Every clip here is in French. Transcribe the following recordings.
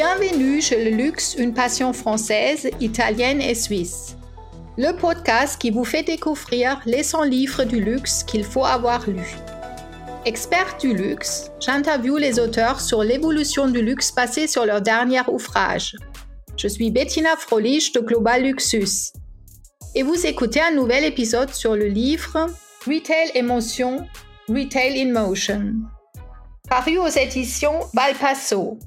Bienvenue chez le luxe, une passion française, italienne et suisse. Le podcast qui vous fait découvrir les 100 livres du luxe qu'il faut avoir lus. Expert du luxe, j'interviewe les auteurs sur l'évolution du luxe passé sur leur dernier ouvrage. Je suis Bettina Frolich de Global Luxus. Et vous écoutez un nouvel épisode sur le livre Retail Emotion, Retail in Motion. Paru aux éditions Valpasso.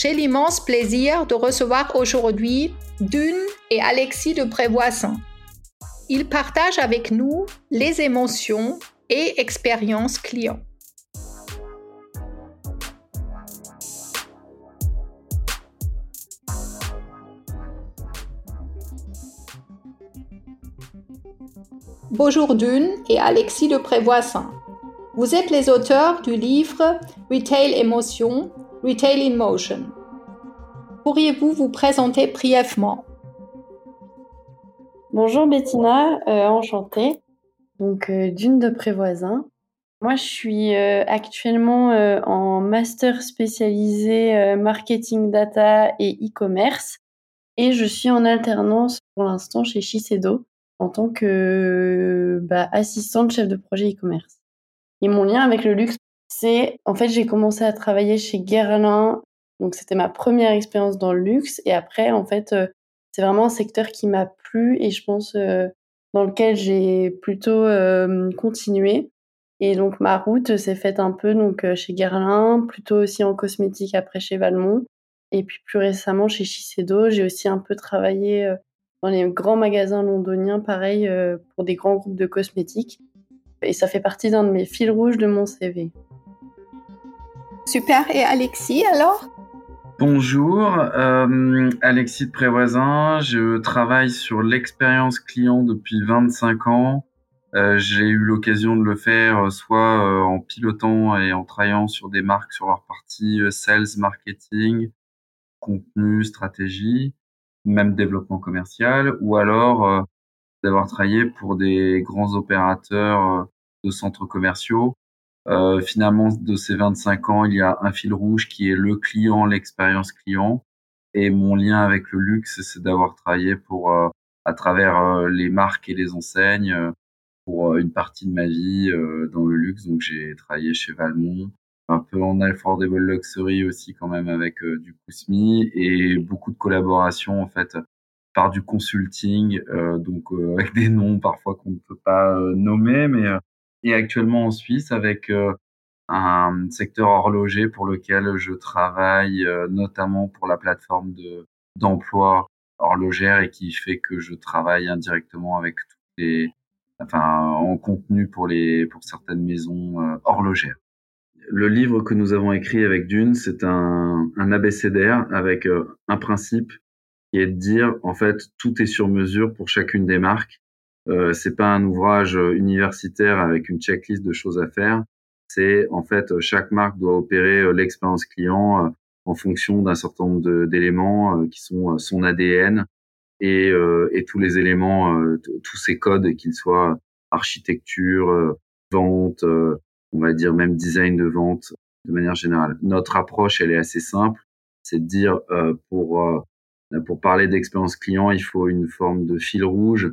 J'ai l'immense plaisir de recevoir aujourd'hui Dune et Alexis de Prévoisin. Ils partagent avec nous les émotions et expériences clients. Bonjour Dune et Alexis de Prévoisin. Vous êtes les auteurs du livre Retail Emotion, Retail in Motion. Pourriez-vous vous présenter brièvement? Bonjour Bettina, euh, enchantée. Donc euh, d'une de Prévoisin. Moi, je suis euh, actuellement en master spécialisé marketing data et e-commerce et je suis en alternance pour l'instant chez Shiseido en tant que bah, assistante chef de projet e-commerce. Et mon lien avec le luxe, c'est en fait j'ai commencé à travailler chez Guerlain, donc c'était ma première expérience dans le luxe. Et après, en fait, euh, c'est vraiment un secteur qui m'a plu et je pense euh, dans lequel j'ai plutôt euh, continué. Et donc ma route s'est faite un peu donc chez Guerlain, plutôt aussi en cosmétique après chez Valmont. Et puis plus récemment chez Shiseido, j'ai aussi un peu travaillé dans les grands magasins londoniens, pareil, pour des grands groupes de cosmétiques. Et ça fait partie d'un de mes fils rouges de mon CV. Super. Et Alexis, alors? Bonjour, euh, Alexis de Prévoisin. Je travaille sur l'expérience client depuis 25 ans. Euh, j'ai eu l'occasion de le faire euh, soit en pilotant et en travaillant sur des marques sur leur partie sales, marketing, contenu, stratégie, même développement commercial, ou alors d'avoir travaillé pour des grands opérateurs de centres commerciaux. Euh, finalement, de ces 25 ans, il y a un fil rouge qui est le client, l'expérience client. Et mon lien avec le luxe, c'est d'avoir travaillé pour, euh, à travers les marques et les enseignes, pour une partie de ma vie dans le luxe. Donc, j'ai travaillé chez Valmont, un peu en affordable luxury aussi quand même avec du Kousmi et beaucoup de collaborations en fait par du consulting, euh, donc euh, avec des noms parfois qu'on ne peut pas euh, nommer, mais et actuellement en Suisse avec un secteur horloger pour lequel je travaille notamment pour la plateforme de d'emploi horlogère et qui fait que je travaille indirectement avec tous les enfin en contenu pour les pour certaines maisons horlogères. Le livre que nous avons écrit avec Dune, c'est un, un abécédaire avec un principe qui est de dire en fait tout est sur mesure pour chacune des marques. Euh, c'est pas un ouvrage euh, universitaire avec une checklist de choses à faire. C'est en fait chaque marque doit opérer euh, l'expérience client euh, en fonction d'un certain nombre d'éléments qui sont son ADN et, et tous les éléments, tous ces codes, qu'ils soient architecture, vente, on va dire même design de vente de manière générale. Notre approche, elle est assez simple, c'est de dire pour pour parler d'expérience client, il faut une forme de fil rouge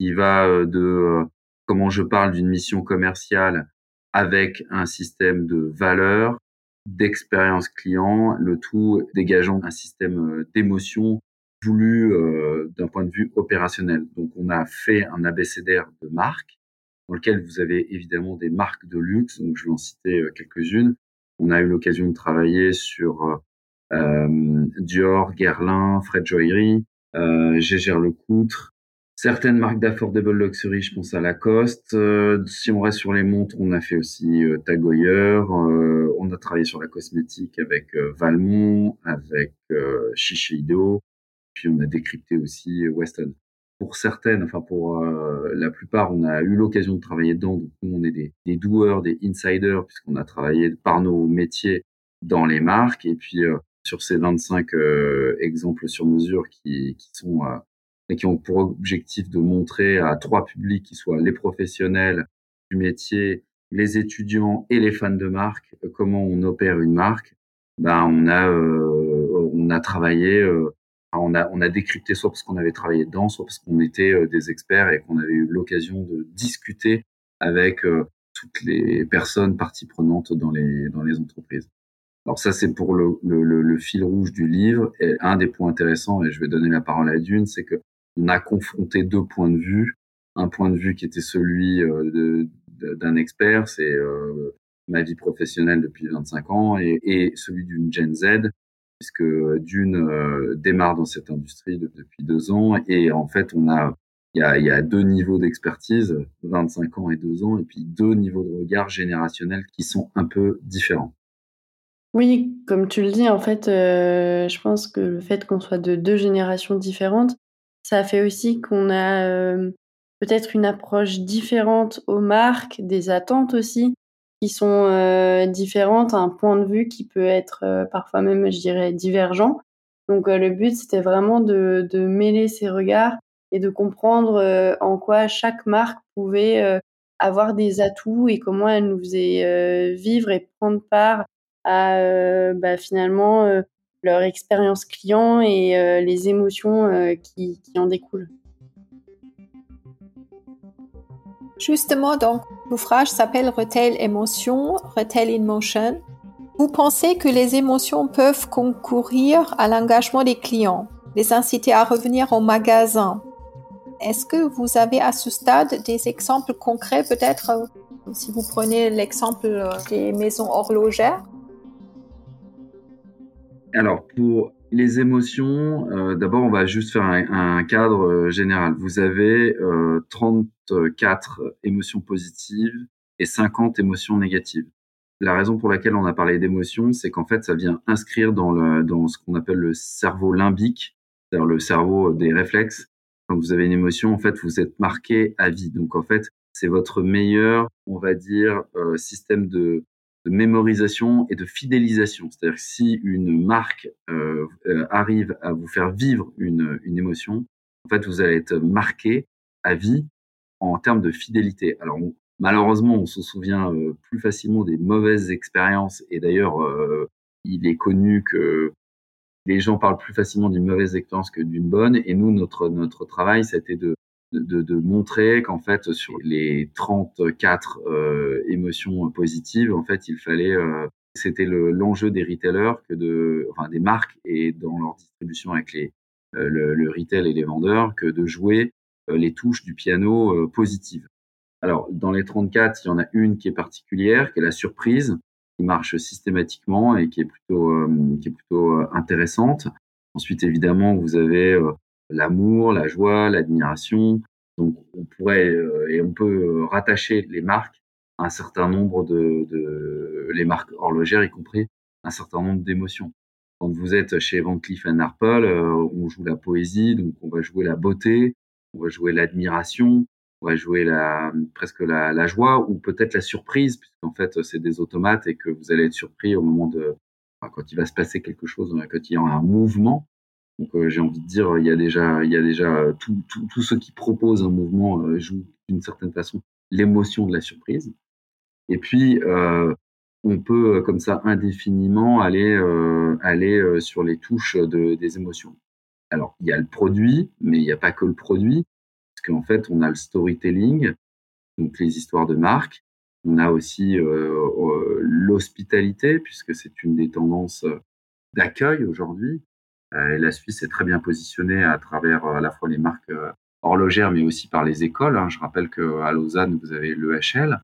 qui va euh, de euh, comment je parle d'une mission commerciale avec un système de valeur, d'expérience client, le tout dégageant un système euh, d'émotion voulu d'un point de vue opérationnel. Donc on a fait un abécédaire de marques dans lequel vous avez évidemment des marques de luxe, donc je vais en citer quelques-unes. On a eu l'occasion de travailler sur Dior, Guerlain, Fred Joaillerie, euh, Gégère Lecoutre, certaines marques d'affordable luxury, je pense à Lacoste. Euh, si on reste sur les montres, on a fait aussi euh, Tag euh, on a travaillé sur la cosmétique avec euh, Valmont, avec Shiseido, puis on a décrypté aussi Weston. Pour certaines, enfin pour la plupart, on a eu l'occasion de travailler dedans. Donc nous, on est des, des doueurs, des insiders, puisqu'on a travaillé par nos métiers dans les marques. Et puis sur ces 25 euh, exemples sur mesure qui, sont et qui ont pour objectif de montrer à trois publics qui soient les professionnels du métier, les étudiants et les fans de marque euh, comment on opère une marque. Ben on a on a travaillé, on a on a décrypté soit parce qu'on avait travaillé dedans, soit parce qu'on était des experts et qu'on avait eu l'occasion de discuter avec toutes les personnes parties prenantes dans les dans les entreprises. Alors ça, c'est pour le, le, le, fil rouge du livre. Et un des points intéressants, et je vais donner la parole à Dune, c'est que on a confronté deux points de vue. Un point de vue qui était celui euh, d'un expert, c'est euh, ma vie professionnelle depuis 25 ans, et, celui d'une Gen Z, puisque Dune euh, démarre dans cette industrie depuis deux ans, et en fait, on a il y a, deux niveaux d'expertise, 25 ans et deux ans, et puis deux niveaux de regard générationnel qui sont un peu différents. Oui, comme tu le dis, en fait, je pense que le fait qu'on soit de deux générations différentes, ça fait aussi qu'on a euh, peut-être une approche différente aux marques, des attentes aussi qui sont euh, différentes, un point de vue qui peut être parfois même, je dirais, divergent. Donc le but, c'était vraiment de, mêler ces regards et de comprendre en quoi chaque marque pouvait avoir des atouts et comment elle nous faisait vivre et prendre part à euh, bah, finalement euh, leur expérience client et euh, les émotions qui, qui en découlent. Justement, donc, l'ouvrage s'appelle Retail Emotion, Retail in Motion. Vous pensez que les émotions peuvent concourir à l'engagement des clients, les inciter à revenir au magasin Est-ce que vous avez à ce stade des exemples concrets, peut-être si vous prenez l'exemple des maisons horlogères? Alors, pour les émotions, euh, d'abord, on va juste faire un, cadre euh, général. Vous avez euh, 34 émotions positives et 50 émotions négatives. La raison pour laquelle on a parlé d'émotions, c'est qu'en fait, ça vient inscrire dans, le, dans ce qu'on appelle le cerveau limbique, c'est-à-dire le cerveau des réflexes. Quand vous avez une émotion, en fait, vous êtes marqué à vie. Donc, en fait, c'est votre meilleur, on va dire, euh, système de, de mémorisation et de fidélisation. C'est-à-dire que si une marque euh, euh, arrive à vous faire vivre une, une émotion, en fait, vous allez être marqué à vie en termes de fidélité. Alors, malheureusement, on se souvient euh, plus facilement des mauvaises expériences. Et d'ailleurs, euh, il est connu que les gens parlent plus facilement d'une mauvaise expérience que d'une bonne. Et nous, notre, notre travail, c'était de de, de montrer qu'en fait sur les 34 euh, émotions positives, en fait, il fallait euh, c'était l'enjeu des retailers que de enfin des marques et dans leur distribution avec les euh, le, le, retail et les vendeurs que de jouer euh, les touches du piano positives. Alors dans les 34, il y en a une qui est particulière, qui est la surprise, qui marche systématiquement et qui est plutôt qui est plutôt intéressante. Ensuite, évidemment, vous avez l'amour, la joie, l'admiration. Donc on pourrait euh, et on peut euh, rattacher les marques à un certain nombre de, de les marques horlogères y compris un certain nombre d'émotions. Quand vous êtes chez Van Cleef Arpels, euh, on joue la poésie, donc on va jouer la beauté, on va jouer l'admiration, on va jouer la presque la, la joie ou peut-être la surprise puisqu'en fait c'est des automates et que vous allez être surpris au moment de quand il va se passer quelque chose, quand il y a un mouvement. Donc euh, j'ai envie de dire, il y a déjà, il y a déjà euh, tout, tout, ceux qui proposent un mouvement euh, jouent d'une certaine façon l'émotion de la surprise. Et puis on peut comme ça indéfiniment aller aller sur les touches de, des émotions. Alors il y a le produit, mais il n'y a pas que le produit, parce qu'en fait on a le storytelling, donc les histoires de marque. On a aussi l'hospitalité, puisque c'est une des tendances d'accueil aujourd'hui. Euh, la Suisse est très bien positionnée à travers euh, à la fois les marques euh, horlogères, mais aussi par les écoles. Hein. Je rappelle qu'à Lausanne, vous avez l'EHL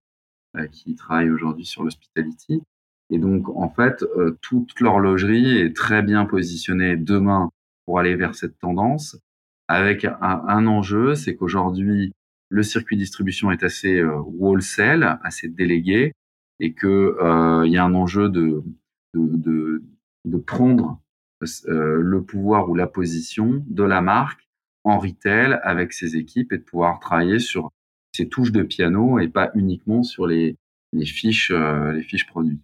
qui travaille aujourd'hui sur l'hospitality. Et donc, en fait, toute l'horlogerie est très bien positionnée demain pour aller vers cette tendance, avec un, enjeu, c'est qu'aujourd'hui, le circuit distribution est assez wholesale, assez délégué, et que il y a un enjeu de, de, de, de prendre le pouvoir ou la position de la marque en retail avec ses équipes et de pouvoir travailler sur ces touches de piano et pas uniquement sur les, fiches, euh, les fiches produits.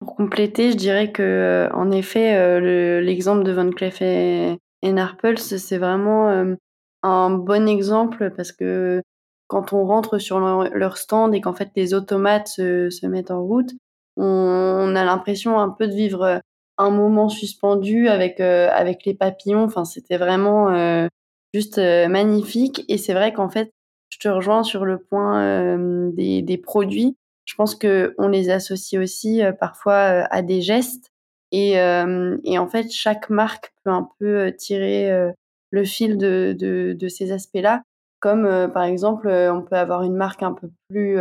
Pour compléter, je dirais que euh, en effet, l'exemple de Van Cleef et, et c'est vraiment un bon exemple parce que quand on rentre sur leur, stand et qu'en fait les automates se, se mettent en route, on a l'impression un peu de vivre un moment suspendu avec avec les papillons. Enfin, c'était vraiment juste magnifique. Et c'est vrai qu'en fait, je te rejoins sur le point des, des produits. Je pense que on les associe aussi parfois à des gestes. Et, et en fait, chaque marque peut un peu tirer le fil de, de, de ces aspects-là. Comme par exemple, on peut avoir une marque un peu plus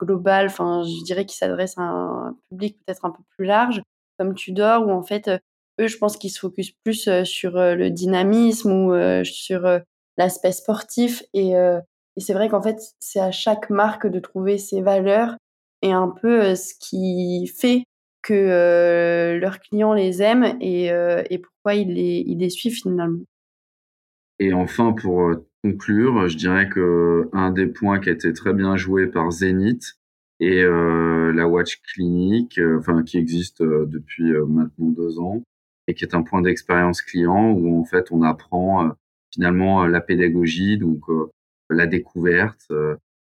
globale, enfin, je dirais qui s'adresse à un public peut-être un peu plus large, comme Tudor, où en fait, eux, je pense qu'ils se focusent plus sur le dynamisme ou sur l'aspect sportif. Et, c'est vrai qu'en fait, c'est à chaque marque de trouver ses valeurs et un peu ce qui fait que leurs clients les aiment et, et pourquoi ils les, ils les suivent finalement. Et enfin, pour conclure, je dirais que un des points qui a été très bien joué par Zenith et euh, la Watch Clinic, euh, enfin qui existe euh, depuis maintenant deux ans et qui est un point d'expérience client où en fait on apprend finalement la pédagogie, donc la découverte.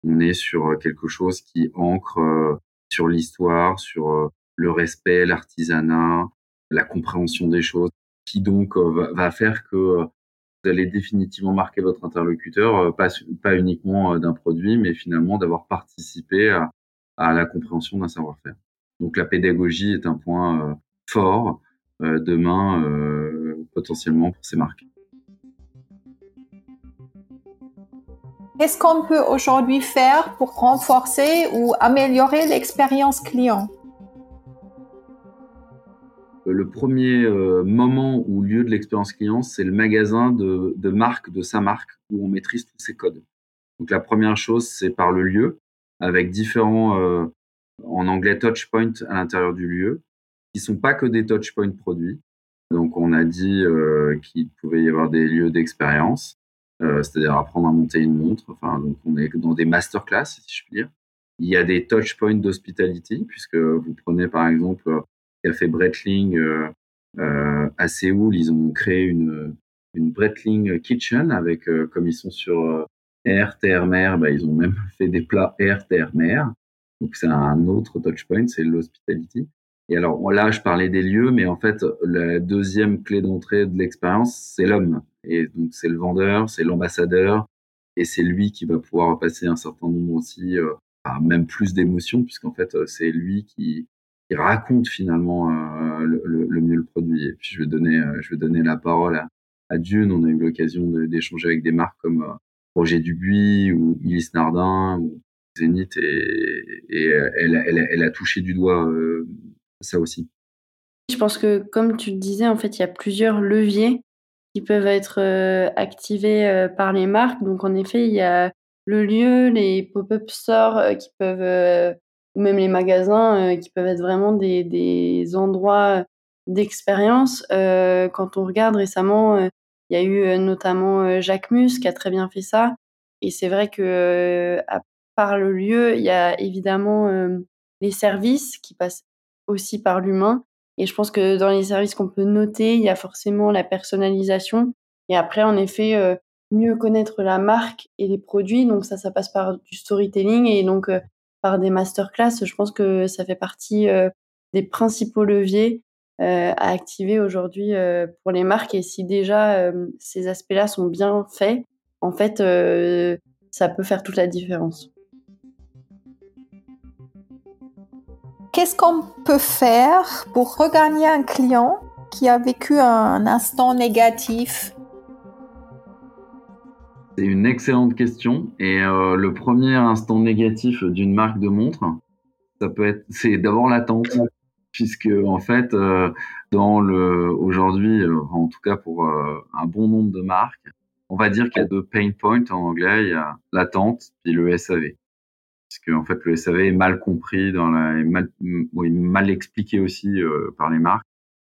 on est sur quelque chose qui ancre sur l'histoire, sur le respect, l'artisanat, la compréhension des choses, qui donc va faire que vous allez définitivement marquer votre interlocuteur, pas, pas uniquement d'un produit, mais finalement d'avoir participé à, à, la compréhension d'un savoir-faire. Donc la pédagogie est un point euh, fort demain potentiellement pour ces marques. Qu'est-ce qu'on peut aujourd'hui faire pour renforcer ou améliorer l'expérience client? Le premier euh, moment ou lieu de l'expérience client, c'est le magasin de, de, marque, de sa marque, où on maîtrise tous ses codes. Donc la première chose, c'est par le lieu, avec différents, euh, en anglais, touch points à l'intérieur du lieu, qui sont pas que des touch points produits. Donc on a dit euh, qu'il pouvait y avoir des lieux d'expérience, c'est-à-dire apprendre à monter une montre. Enfin, donc on est dans des masterclass, si je puis dire. Il y a des touch points d'hospitality, puisque vous prenez par exemple Café Breitling euh, euh, à Séoul, ils ont créé une, une Breitling Kitchen avec, euh, comme ils sont sur air, terre, mer, bah, ils ont même fait des plats air, terre, mer. Donc c'est un autre touch point, c'est l'hospitality. Et alors là, je parlais des lieux, mais en fait, la deuxième clé d'entrée de l'expérience, c'est l'homme. Et donc c'est le vendeur, c'est l'ambassadeur, et c'est lui qui va pouvoir passer un certain nombre aussi, euh, même plus d'émotions, puisqu'en fait, c'est lui qui, raconte finalement euh, le, mieux le produit. Et puis je vais donner, euh, je vais donner la parole à, à Dune. On a eu l'occasion d'échanger avec des marques comme euh, Roger Dubuis ou Ilis Nardin ou Zénith et, et elle, a touché du doigt ça aussi. Je pense que comme tu le disais, en fait, il y a plusieurs leviers qui peuvent être activés par les marques. Donc en effet, il y a le lieu, les pop-up stores qui peuvent ou même les magasins euh, qui peuvent être vraiment des, des endroits d'expérience. Euh, quand on regarde récemment, euh, il y a eu notamment Jacques Mus qui a très bien fait ça. Et c'est vrai que à part le lieu, il y a évidemment les services qui passent aussi par l'humain. Et je pense que dans les services qu'on peut noter, il y a forcément la personnalisation. Et après, en effet, mieux connaître la marque et les produits. Donc ça, ça passe par du storytelling. Et donc, par des masterclass, je pense que ça fait partie euh, des principaux leviers euh, à activer aujourd'hui euh, pour les marques. Et si déjà ces aspects-là sont bien faits, en fait, ça peut faire toute la différence. Qu'est-ce qu'on peut faire pour regagner un client qui a vécu un instant négatif? C'est une excellente question. Et euh, le premier instant négatif d'une marque de montre, ça peut être, c'est d'abord l'attente, puisque en fait, euh, dans le aujourd'hui, euh, en tout cas pour un bon nombre de marques, on va dire qu'il y a deux pain points en anglais. Il y a l'attente puis le SAV, puisque en fait le SAV est mal compris dans la, mal, mal expliqué aussi par les marques.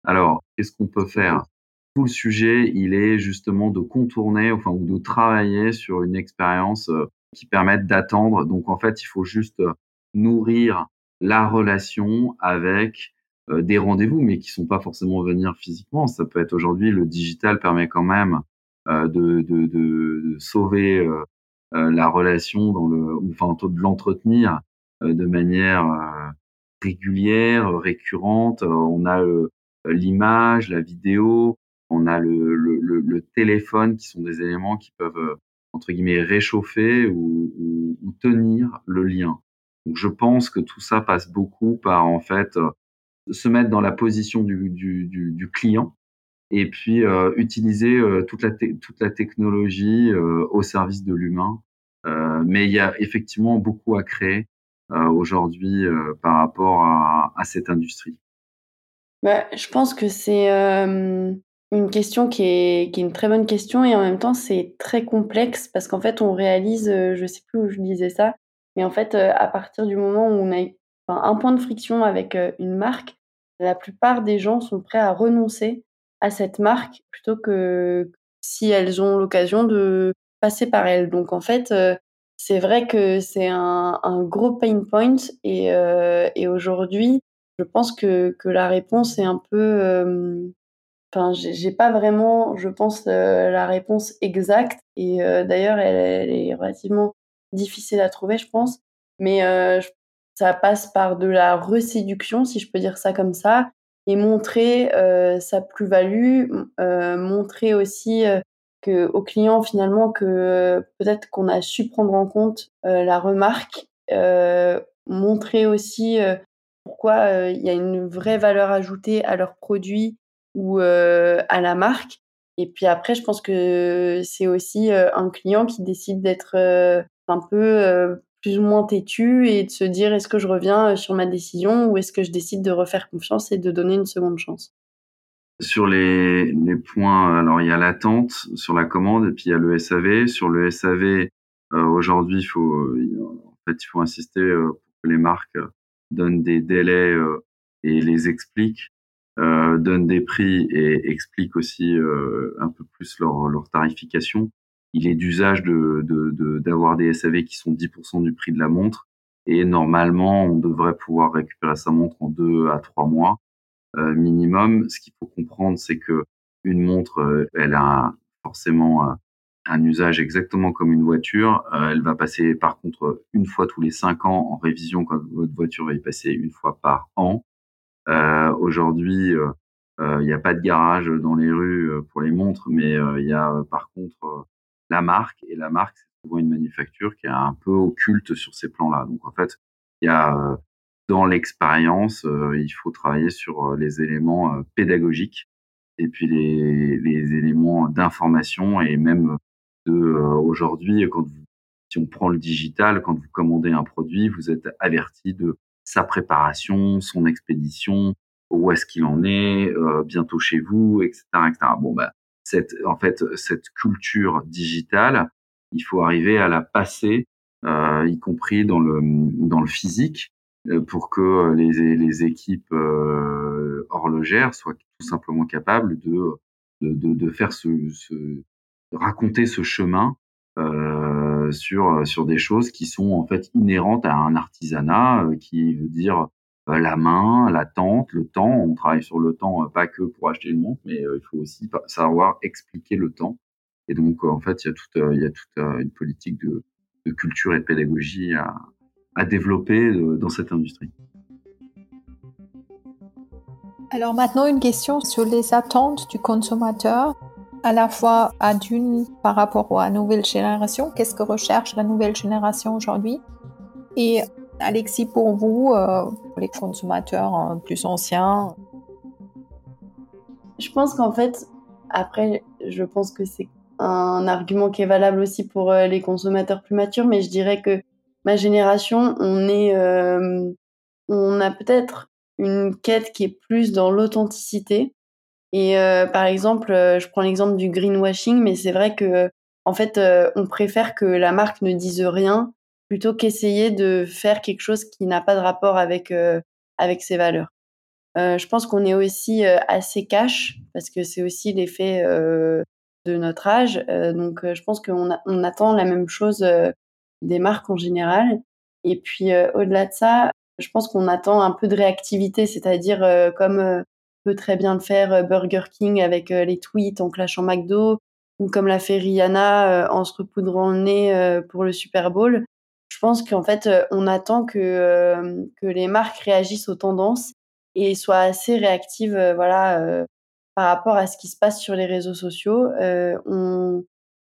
Alors, qu'est-ce qu'on peut faire? Le sujet, il est justement de contourner, enfin, ou de travailler sur une expérience euh, qui permette d'attendre. Donc, en fait, il faut juste euh, nourrir la relation avec euh, des rendez-vous, mais qui sont pas forcément venir physiquement. Ça peut être aujourd'hui, le digital permet quand même de, de, sauver la relation dans le, enfin, de l'entretenir de manière régulière, récurrente. On a l'image, la vidéo, on a le, le, le, téléphone qui sont des éléments qui peuvent entre guillemets réchauffer ou, ou, tenir le lien. Donc je pense que tout ça passe beaucoup par en fait se mettre dans la position du, client et puis euh, utiliser euh, toute, la technologie euh, au service de l'humain. mais il y a effectivement beaucoup à créer aujourd'hui par rapport à, cette industrie. Bah, je pense que c'est une question qui est, qui est une très bonne question et en même temps c'est très complexe parce qu'en fait on réalise, je sais plus où je disais ça, mais en fait à partir du moment où on a un point de friction avec une marque, la plupart des gens sont prêts à renoncer à cette marque plutôt que si elles ont l'occasion de passer par elle. Donc en fait, euh, c'est vrai que c'est un, gros pain point et, euh, aujourd'hui, je pense que, que la réponse est un peu... Euh, enfin, j'ai pas vraiment, je pense, la réponse exacte et d'ailleurs, elle, est relativement difficile à trouver, je pense. Mais ça passe par de la reséduction, si je peux dire ça comme ça, et montrer euh, sa plus-value, euh, montrer aussi euh, que au client finalement que peut-être qu'on a su prendre en compte la remarque, montrer aussi pourquoi il y a une vraie valeur ajoutée à leur produit ou à la marque. Et puis après, je pense que c'est aussi un client qui décide d'être un peu plus ou moins têtu et de se dire est-ce que je reviens euh, sur ma décision ou est-ce que je décide de refaire confiance et de donner une seconde chance? Sur les, points, alors il y a l'attente sur la commande et puis il y a le SAV. Sur le SAV, euh, aujourd'hui, faut, en fait, il faut insister euh, pour que les marques donnent des délais et les expliquent, donnent des prix et expliquent aussi un peu plus leur, leur tarification il est d'usage de, d'avoir des SAV qui sont 10% du prix de la montre. Et normalement, on devrait pouvoir récupérer sa montre en deux à trois mois euh, minimum. Ce qu'il faut comprendre, c'est que une montre, euh, elle a forcément un usage exactement comme une voiture. Euh, elle va passer par contre une fois tous les cinq ans en révision quand votre voiture va y passer une fois par an. Aujourd'hui, il n'y a pas de garage dans les rues pour les montres, mais il y a par contre la marque. Et la marque, c'est souvent une manufacture qui est un peu occulte sur ces plans-là. Donc en fait, il y a euh, dans l'expérience, euh, il faut travailler sur euh, les éléments pédagogiques et puis les, les éléments d'information et même de aujourd'hui, quand vous, si on prend le digital, quand vous commandez un produit, vous êtes averti de sa préparation, son expédition, où est-ce qu'il en est, bientôt chez vous, etc., etc. Bon, bah, cette, en fait, cette culture digitale, il faut arriver à la passer, euh, y compris dans le, physique, euh, pour que les, équipes euh, horlogères soient tout simplement capables de, faire ce, raconter ce chemin sur, sur des choses qui sont en fait inhérentes à un artisanat, qui veut dire la main, l'attente, le temps. On travaille sur le temps, euh, pas que pour acheter une montre, mais euh, il faut aussi savoir expliquer le temps. Et donc, en fait, il y a toute, il y a une politique de, de culture et de pédagogie à, à développer dans cette industrie. Alors maintenant, une question sur les attentes du consommateur, à la fois à d'une par rapport à la nouvelle génération, qu'est-ce que recherche la nouvelle génération aujourd'hui, et Alexis, pour vous, euh, pour les consommateurs euh, plus anciens Je pense qu'en fait, après, je pense que c'est un argument qui est valable aussi pour euh, les consommateurs plus matures, mais je dirais que ma génération, on est, on a peut-être une quête qui est plus dans l'authenticité. Et par exemple, je prends l'exemple du greenwashing, mais c'est vrai que en fait, on préfère que la marque ne dise rien plutôt qu'essayer de faire quelque chose qui n'a pas de rapport avec euh, avec ses valeurs. Euh, je pense qu'on est aussi euh, assez cash parce que c'est aussi l'effet de notre âge. donc, je pense qu'on on attend la même chose des marques en général. Et puis, au-delà de ça, je pense qu'on attend un peu de réactivité, c'est-à-dire comme peut très bien le faire Burger King avec les tweets en clashant McDo, ou comme l'a fait Rihanna en se repoudrant le nez pour le Super Bowl je pense qu'en fait, euh, on attend que, euh, que les marques réagissent aux tendances et soit assez réactive, voilà, par rapport à ce qui se passe sur les réseaux sociaux. on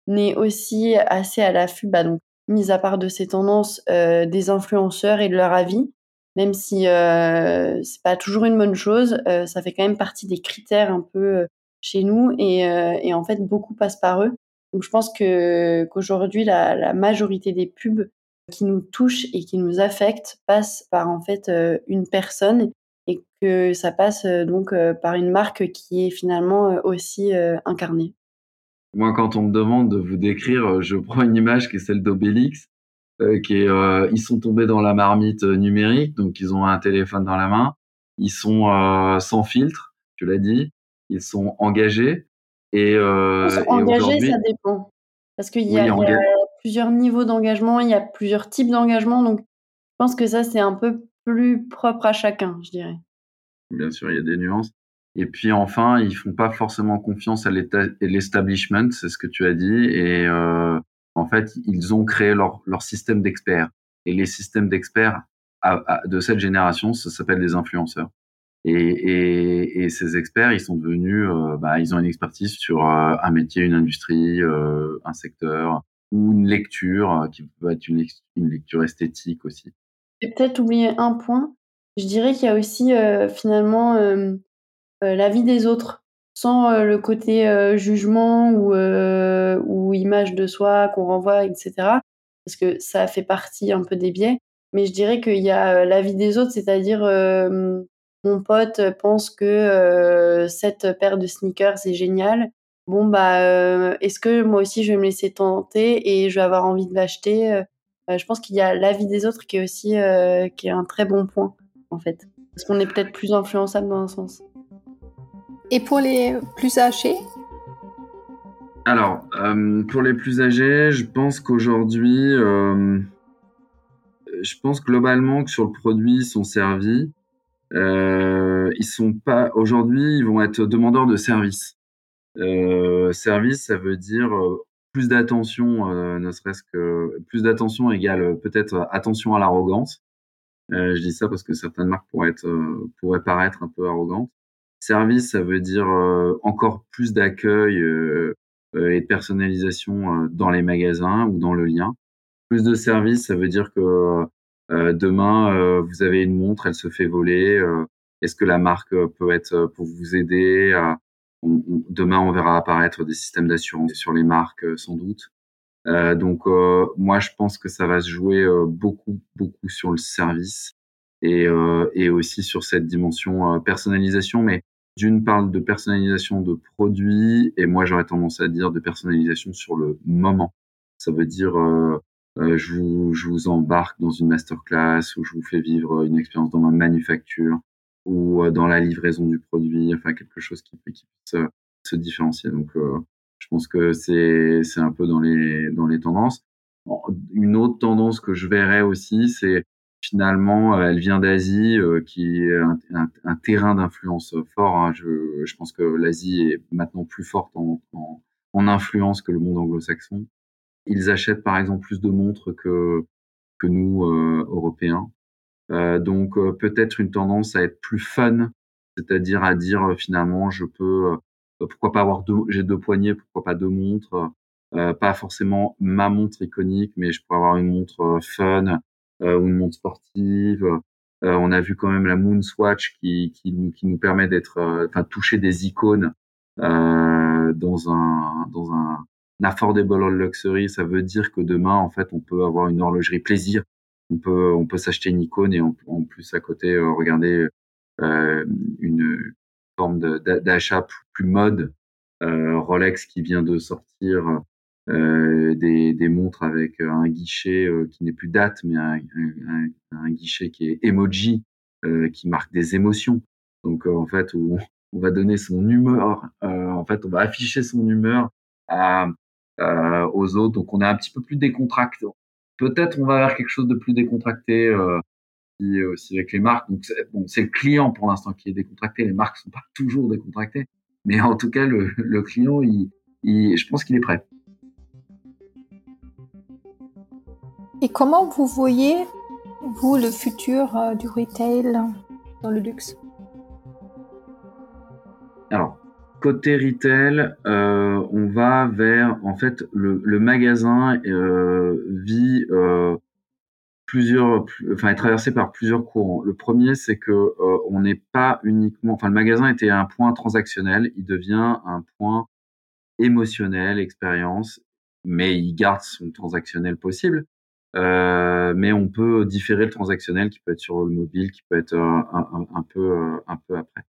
est aussi assez à l'affût, bah, donc mis à part de ces tendances, des influenceurs et de leur avis même si euh, c'est pas toujours une bonne chose, euh, ça fait quand même partie des critères un peu euh, chez nous et, euh, et, en fait beaucoup passent par eux. Donc je pense que qu'aujourd'hui la, la, majorité des pubs qui nous touchent et qui nous affectent passent par en fait une personne et que ça passe donc par une marque qui est finalement aussi incarnée. Moi, quand on me demande de vous décrire, je prends une image qui est celle d'Obélix euh, qui est, euh, ils sont tombés dans la marmite euh, numérique, donc ils ont un téléphone dans la main, ils sont sans filtre, tu l'as dit, ils sont engagés et, euh, sont engagés, ça dépend, parce qu'il y, y, a plusieurs niveaux d'engagement, il y a plusieurs types d'engagement, donc je pense que ça c'est un peu plus propre à chacun, je dirais. Bien sûr, il y a des nuances. Et puis enfin, ils font pas forcément confiance à l'establishment, c'est ce que tu as dit, et euh, en fait, ils ont créé leur, leur système d'experts. Et les systèmes d'experts de cette génération, ça s'appelle des influenceurs. Et, et, ces experts, ils sont devenus, euh, bah, ils ont une expertise sur euh, un métier, une industrie, un secteur ou une lecture qui peut être une, lecture esthétique aussi. J'ai peut-être oublié un point. Je dirais qu'il y a aussi finalement la vie des autres sans euh, le côté euh, jugement ou, euh, ou image de soi qu'on renvoie, etc. Parce que ça fait partie un peu des biais. Mais je dirais qu'il y a la vie des autres, c'est-à-dire mon pote pense que cette paire de sneakers c'est génial. Bon bah est-ce que moi aussi je vais me laisser tenter et je vais avoir envie de l'acheter Je pense qu'il y a la vie des autres qui est aussi qui est un très bon point en fait, parce qu'on est peut-être plus influençable dans un sens. Et pour les plus âgés? Alors, euh, pour les plus âgés, je pense qu'aujourd'hui, euh, je pense globalement que sur le produit, ils sont servis. Euh, ils sont pas aujourd'hui, ils vont être demandeurs de service. Euh, service, ça veut dire euh, plus d'attention, euh, ne serait-ce que plus d'attention égale peut-être attention à l'arrogance. je dis ça parce que certaines marques pourraient être pourraient paraître un peu arrogantes. Service, ça veut dire encore plus d'accueil et de personnalisation dans les magasins ou dans le lien. Plus de service, ça veut dire que demain, vous avez une montre, elle se fait voler. Est-ce que la marque peut être pour vous aider Demain, on verra apparaître des systèmes d'assurance sur les marques, sans doute. Euh, donc, euh, moi, je pense que ça va se jouer euh, beaucoup, beaucoup sur le service et, et aussi sur cette dimension personnalisation. Mais d'une parle de personnalisation de produits et moi j'aurais tendance à dire de personnalisation sur le moment. Ça veut dire euh, euh, je, vous, je vous embarque dans une masterclass ou je vous fais vivre une expérience dans ma manufacture ou euh, dans la livraison du produit, enfin quelque chose qui, qui puisse se différencier. Donc je pense que c'est c'est un peu dans les dans les tendances. Une autre tendance que je verrais aussi, c'est finalement, euh, elle vient d'Asie, euh, qui est un, un, un terrain d'influence fort. Hein. Je, je, pense que l'Asie est maintenant plus forte en, en, en influence que le monde anglo-saxon. Ils achètent par exemple plus de montres que, que nous, euh, Européens. Euh, donc peut-être une tendance à être plus fun, c'est-à-dire à dire finalement, je peux, pourquoi pas avoir deux, j'ai deux poignées, pourquoi pas deux montres. pas forcément ma montre iconique, mais je pourrais avoir une montre fun, euh, ou une montre sportive. Euh, on a vu quand même la Moonswatch qui, qui, nous, qui nous permet d'être, euh, enfin, toucher des icônes dans un dans un, affordable luxury. Ça veut dire que demain, en fait, on peut avoir une horlogerie plaisir. On peut on peut s'acheter une icône et en, plus à côté regarder une forme d'achat plus mode. Rolex qui vient de sortir euh, des, des, montres avec euh, un guichet euh, qui n'est plus date, mais un, un, un, guichet qui est emoji, qui marque des émotions. Donc en fait, où on va donner son humeur, en fait, on va afficher son humeur à, aux autres. Donc on est un petit peu plus décontracté. Peut-être on va vers quelque chose de plus décontracté aussi avec les marques. Donc c'est le client pour l'instant qui est décontracté. Les marques sont pas toujours décontractées, mais en tout cas le, client, je pense qu'il est prêt. Et comment vous voyez, vous, le futur euh, du retail dans le luxe? Côté retail, euh, on va vers, en fait, le, le magasin euh, vit euh, plusieurs, enfin, est traversé par plusieurs courants. Le premier, c'est que euh, on n'est pas uniquement, enfin, le magasin était un point transactionnel, il devient un point émotionnel, expérience, mais il garde son transactionnel possible. Euh, mais on peut différer le transactionnel qui peut être sur le mobile, qui peut être un, un, un peu un peu après.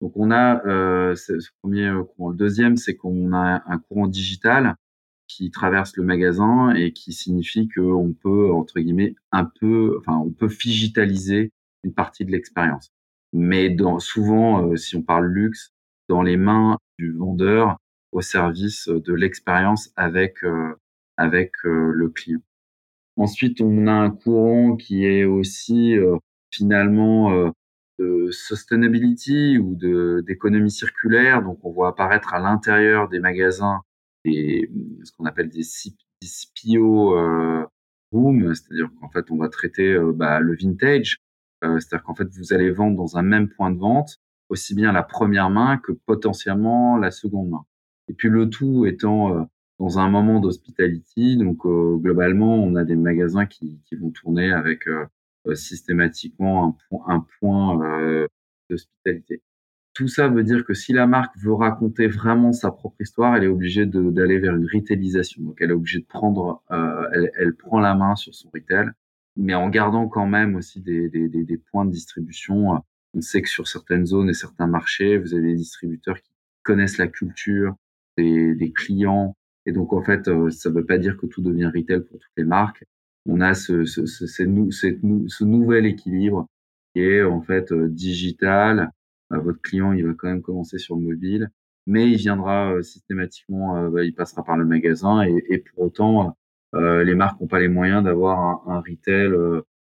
Donc on a euh, ce premier courant. Le deuxième, c'est qu'on a un courant digital qui traverse le magasin et qui signifie qu'on peut entre guillemets un peu, enfin on peut digitaliser une partie de l'expérience. Mais dans, souvent, euh, si on parle luxe, dans les mains du vendeur au service de l'expérience avec euh, avec euh, le client. Ensuite, on a un courant qui est aussi finalement de sustainability ou de d'économie circulaire. Donc, on voit apparaître à l'intérieur des magasins des, ce qu'on appelle des, CPO euh, rooms, c'est-à-dire qu'en fait, on va traiter euh, bah, le vintage. Euh, c'est-à-dire qu'en fait, vous allez vendre dans un même point de vente aussi bien la première main que potentiellement la seconde main. Et puis le tout étant euh, dans un moment d'hospitality, donc globalement, on a des magasins qui, vont tourner avec systématiquement un, point, un point euh, d'hospitalité. Tout ça veut dire que si la marque veut raconter vraiment sa propre histoire, elle est obligée d'aller vers une retailisation. Donc, elle est obligée de prendre, euh, elle, elle, prend la main sur son retail, mais en gardant quand même aussi des, des, des, des, points de distribution. On sait que sur certaines zones et certains marchés, vous avez des distributeurs qui connaissent la culture des, des clients. Et donc, en fait, ça ne veut pas dire que tout devient retail pour toutes les marques on a ce, ce, ce, ce, nouvel équilibre qui est en fait euh, digital. Euh, votre client, il va quand même commencer sur le mobile, mais il viendra euh, systématiquement, bah, il passera par le magasin et, et pour autant, les marques n'ont pas les moyens d'avoir un, un, retail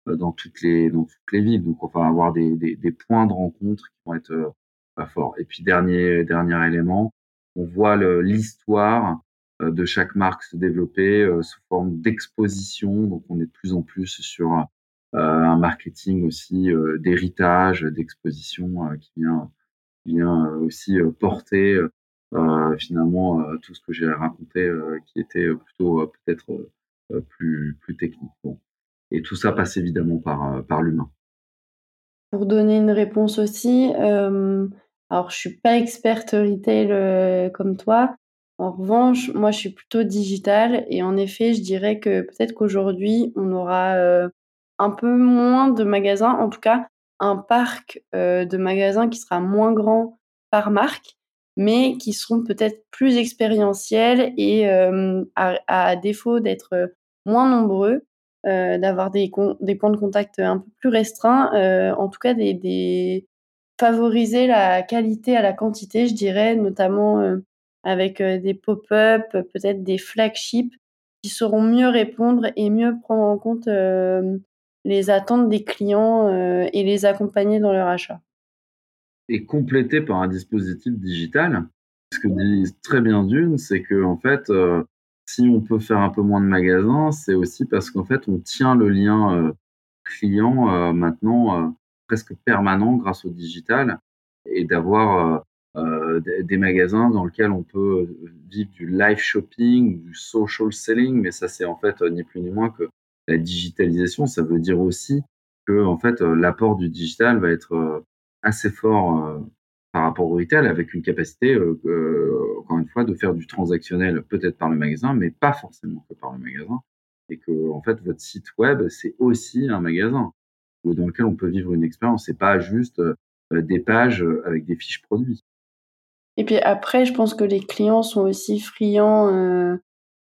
dans toutes les dans toutes les villes. Donc, on va avoir des, des, des points de rencontre qui vont être pas forts. Et puis dernier dernier élément, on voit l'histoire de chaque marque se développer euh, sous forme d'exposition. Donc, on est de plus en plus sur euh, un marketing aussi d'héritage, d'exposition qui vient, aussi porter finalement tout ce que j'ai raconté qui était plutôt peut-être plus, technique. Et tout ça passe évidemment par, l'humain. Pour donner une réponse aussi, euh, alors je suis pas experte retail euh, comme toi, en revanche, moi, je suis plutôt digitale et en effet, je dirais que peut-être qu'aujourd'hui, on aura euh, un peu moins de magasins, en tout cas un parc euh, de magasins qui sera moins grand par marque, mais qui seront peut-être plus expérientiels et euh, à, défaut d'être moins nombreux, d'avoir des, points de contact un peu plus restreints, en tout cas des, favoriser la qualité à la quantité, je dirais, notamment avec des pop-up, peut-être des flagships qui sauront mieux répondre et mieux prendre en compte les attentes des clients et les accompagner dans leur achat. Et complété par un dispositif digital. Ce que dit très bien d'une, c'est que en fait, si on peut faire un peu moins de magasins, c'est aussi parce qu'en fait, on tient le lien client maintenant presque permanent grâce au digital et d'avoir euh, des magasins dans lesquels on peut euh, vivre du live shopping, du social selling, mais ça c'est en fait euh, ni plus ni moins que la digitalisation. Ça veut dire aussi que en fait l'apport du digital va être assez fort par rapport au retail avec une capacité, encore une fois, de faire du transactionnel peut-être par le magasin, mais pas forcément que par le magasin. Et que, en fait, votre site web, c'est aussi un magasin dans lequel on peut vivre une expérience. C'est pas juste des pages avec des fiches produits. Et puis après, je pense que les clients sont aussi friands euh,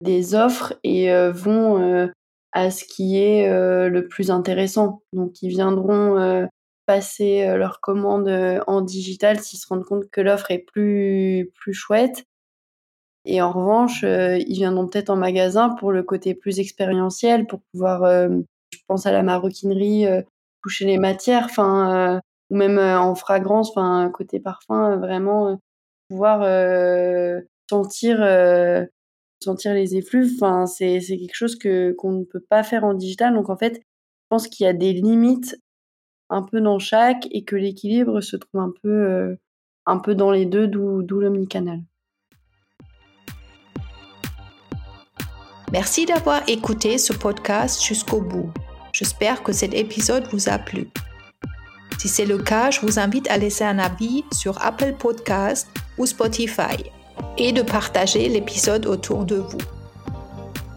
des offres et euh, vont euh, à ce qui est euh, le plus intéressant. Donc, ils viendront euh, passer euh, leur commande en digital s'ils se rendent compte que l'offre est plus, plus chouette. Et en revanche, ils viendront peut-être en magasin pour le côté plus expérientiel, pour pouvoir, je pense à la maroquinerie, toucher les matières, enfin, ou même en fragrance, enfin, côté parfum, vraiment pouvoir sentir sentir les effluves. Enfin, c'est quelque chose que qu'on ne peut pas faire en digital. Donc en fait, je pense qu'il y a des limites un peu dans chaque et que l'équilibre se trouve un peu un peu dans les deux, d'où l'omnicanal. Merci d'avoir écouté ce podcast jusqu'au bout. J'espère que cet épisode vous a plu. Si c'est le cas, je vous invite à laisser un avis sur Apple Podcast ou Spotify et de partager l'épisode autour de vous.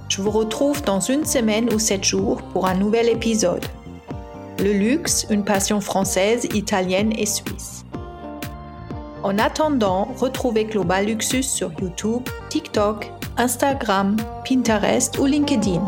Je vous retrouve dans une semaine ou sept jours pour un nouvel épisode. Le luxe, une passion française, italienne et suisse. En attendant, retrouvez Global Luxus sur YouTube, TikTok, Instagram, Pinterest ou LinkedIn.